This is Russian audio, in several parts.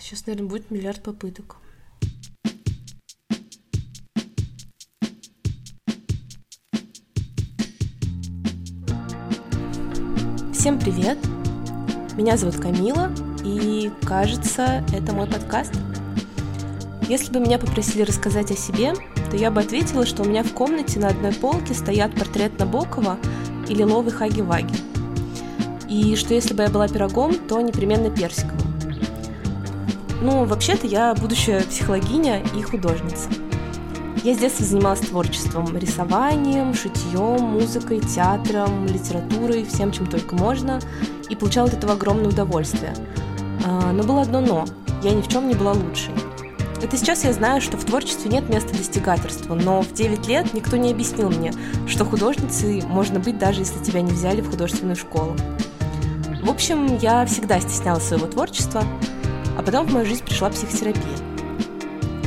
Сейчас, наверное, будет миллиард попыток. Всем привет! Меня зовут Камила, и кажется, это мой подкаст. Если бы меня попросили рассказать о себе, то я бы ответила, что у меня в комнате на одной полке стоят портрет Набокова и лиловый Хаги-Ваги. И что если бы я была пирогом, то непременно персиковым. Ну, вообще-то я будущая психологиня и художница. Я с детства занималась творчеством, рисованием, шитьем, музыкой, театром, литературой, всем, чем только можно, и получала от этого огромное удовольствие. А, но было одно «но» – я ни в чем не была лучшей. Это сейчас я знаю, что в творчестве нет места достигаторству, но в 9 лет никто не объяснил мне, что художницей можно быть даже если тебя не взяли в художественную школу. В общем, я всегда стеснялась своего творчества, а потом в мою жизнь пришла психотерапия.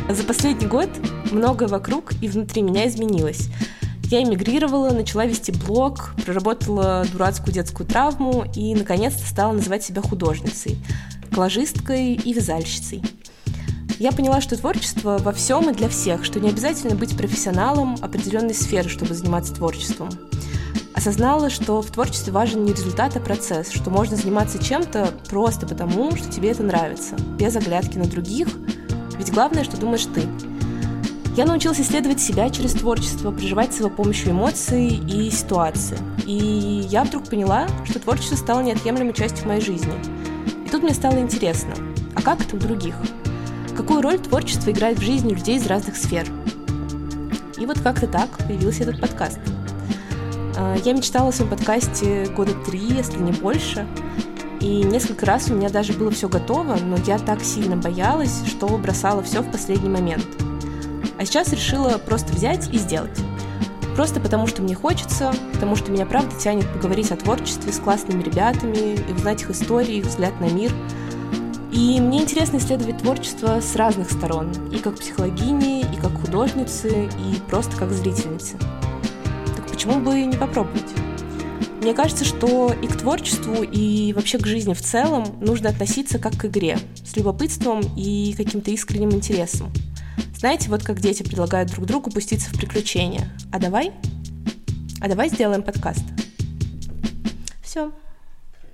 За последний год многое вокруг и внутри меня изменилось. Я эмигрировала, начала вести блог, проработала дурацкую детскую травму и, наконец-то, стала называть себя художницей, коллажисткой и вязальщицей. Я поняла, что творчество во всем и для всех, что не обязательно быть профессионалом определенной сферы, чтобы заниматься творчеством. Осознала, что в творчестве важен не результат, а процесс, что можно заниматься чем-то просто потому, что тебе это нравится, без оглядки на других, ведь главное, что думаешь ты – я научилась исследовать себя через творчество, проживать с его помощью эмоций и ситуации. И я вдруг поняла, что творчество стало неотъемлемой частью моей жизни. И тут мне стало интересно, а как это у других? Какую роль творчество играет в жизни людей из разных сфер? И вот как-то так появился этот подкаст. А, я мечтала о своем подкасте года три, если не больше. И несколько раз у меня даже было все готово, но я так сильно боялась, что бросала все в последний момент – а сейчас решила просто взять и сделать. Просто потому, что мне хочется, потому что меня правда тянет поговорить о творчестве с классными ребятами и узнать их истории, их взгляд на мир. И мне интересно исследовать творчество с разных сторон, и как психологини, и как художницы, и просто как зрительницы. Почему бы не попробовать? Мне кажется, что и к творчеству, и вообще к жизни в целом нужно относиться как к игре, с любопытством и каким-то искренним интересом. Знаете, вот как дети предлагают друг другу пуститься в приключения. А давай? А давай сделаем подкаст. Все.